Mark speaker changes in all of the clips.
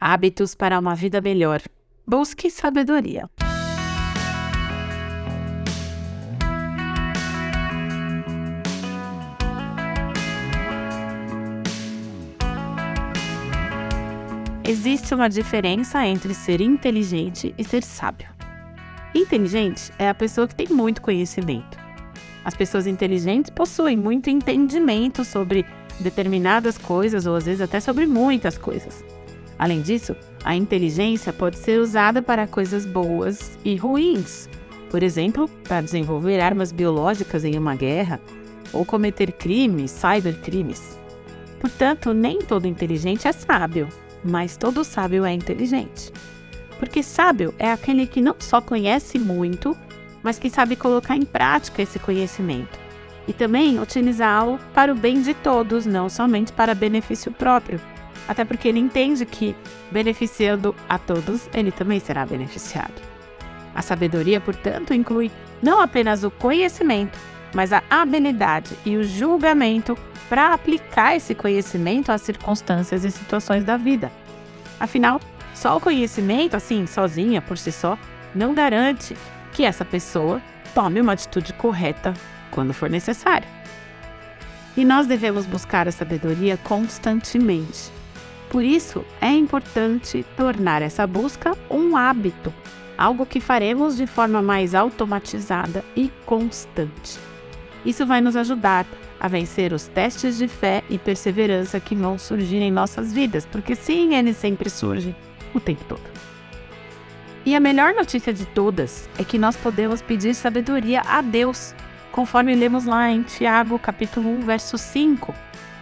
Speaker 1: Hábitos para uma vida melhor. Busque sabedoria. Existe uma diferença entre ser inteligente e ser sábio. Inteligente é a pessoa que tem muito conhecimento. As pessoas inteligentes possuem muito entendimento sobre determinadas coisas ou às vezes até sobre muitas coisas. Além disso, a inteligência pode ser usada para coisas boas e ruins. Por exemplo, para desenvolver armas biológicas em uma guerra ou cometer crimes, cybercrimes. Portanto, nem todo inteligente é sábio, mas todo sábio é inteligente. Porque sábio é aquele que não só conhece muito, mas que sabe colocar em prática esse conhecimento e também utilizá-lo para o bem de todos, não somente para benefício próprio. Até porque ele entende que, beneficiando a todos, ele também será beneficiado. A sabedoria, portanto, inclui não apenas o conhecimento, mas a habilidade e o julgamento para aplicar esse conhecimento às circunstâncias e situações da vida. Afinal, só o conhecimento, assim, sozinha, por si só, não garante que essa pessoa tome uma atitude correta quando for necessário. E nós devemos buscar a sabedoria constantemente. Por isso, é importante tornar essa busca um hábito, algo que faremos de forma mais automatizada e constante. Isso vai nos ajudar a vencer os testes de fé e perseverança que vão surgir em nossas vidas, porque sim, eles sempre surgem o tempo todo. E a melhor notícia de todas é que nós podemos pedir sabedoria a Deus, conforme lemos lá em Tiago, capítulo 1, verso 5.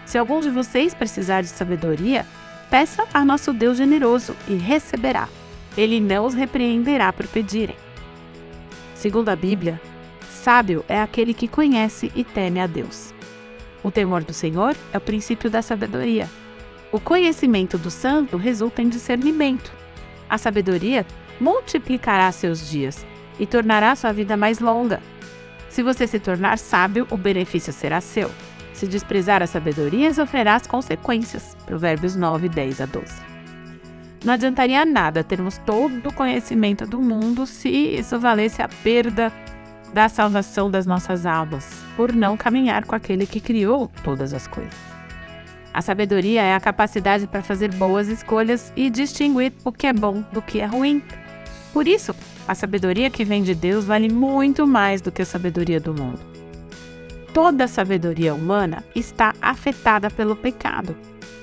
Speaker 1: Se algum de vocês precisar de sabedoria, Peça a nosso Deus generoso e receberá. Ele não os repreenderá por pedirem. Segundo a Bíblia, sábio é aquele que conhece e teme a Deus. O temor do Senhor é o princípio da sabedoria. O conhecimento do santo resulta em discernimento. A sabedoria multiplicará seus dias e tornará sua vida mais longa. Se você se tornar sábio, o benefício será seu. Se desprezar a sabedoria, sofrerá as consequências. Provérbios 9, 10 a 12. Não adiantaria nada termos todo o conhecimento do mundo se isso valesse a perda da salvação das nossas almas, por não caminhar com aquele que criou todas as coisas. A sabedoria é a capacidade para fazer boas escolhas e distinguir o que é bom do que é ruim. Por isso, a sabedoria que vem de Deus vale muito mais do que a sabedoria do mundo toda a sabedoria humana está afetada pelo pecado,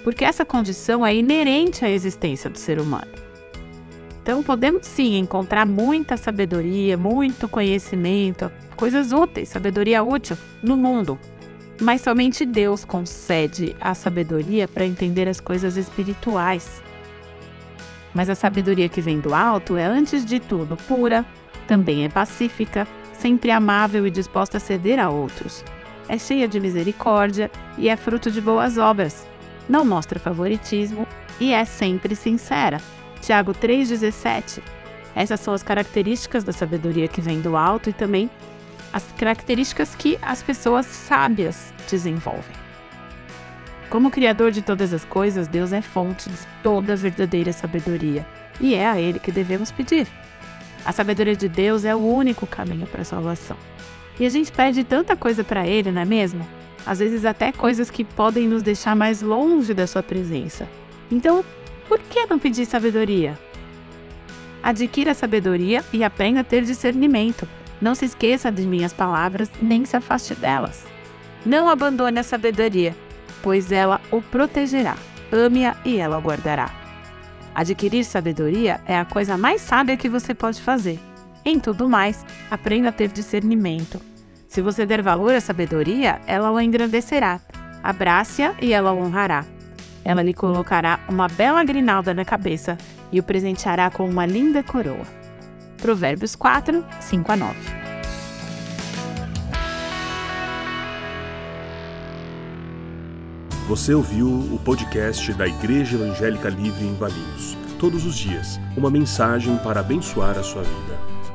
Speaker 1: porque essa condição é inerente à existência do ser humano. Então, podemos sim encontrar muita sabedoria, muito conhecimento, coisas úteis, sabedoria útil no mundo, mas somente Deus concede a sabedoria para entender as coisas espirituais. Mas a sabedoria que vem do alto é, antes de tudo, pura, também é pacífica, sempre amável e disposta a ceder a outros é cheia de misericórdia e é fruto de boas obras. Não mostra favoritismo e é sempre sincera. Tiago 3,17. Essas são as características da sabedoria que vem do alto e também as características que as pessoas sábias desenvolvem. Como Criador de todas as coisas, Deus é fonte de toda a verdadeira sabedoria e é a Ele que devemos pedir. A sabedoria de Deus é o único caminho para a salvação. E a gente pede tanta coisa para Ele, não é mesmo? Às vezes até coisas que podem nos deixar mais longe da Sua presença. Então, por que não pedir sabedoria? Adquira sabedoria e aprenda a ter discernimento. Não se esqueça de minhas palavras, nem se afaste delas. Não abandone a sabedoria, pois ela o protegerá. Ame-a e ela o guardará. Adquirir sabedoria é a coisa mais sábia que você pode fazer. Em tudo mais, aprenda a ter discernimento. Se você der valor à sabedoria, ela o engrandecerá. Abrace-a e ela o honrará. Ela lhe colocará uma bela grinalda na cabeça e o presenteará com uma linda coroa. Provérbios 4, 5 a 9.
Speaker 2: Você ouviu o podcast da Igreja Evangélica Livre em Valinhos. Todos os dias, uma mensagem para abençoar a sua vida